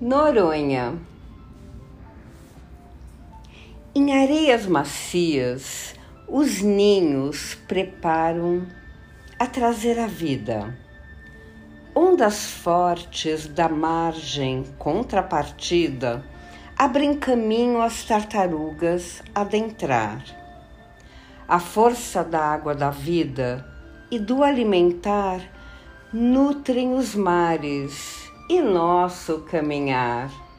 Noronha. Em areias macias, os ninhos preparam a trazer a vida. Ondas fortes da margem contrapartida abrem caminho às tartarugas adentrar. A força da água da vida e do alimentar nutrem os mares e nosso caminhar.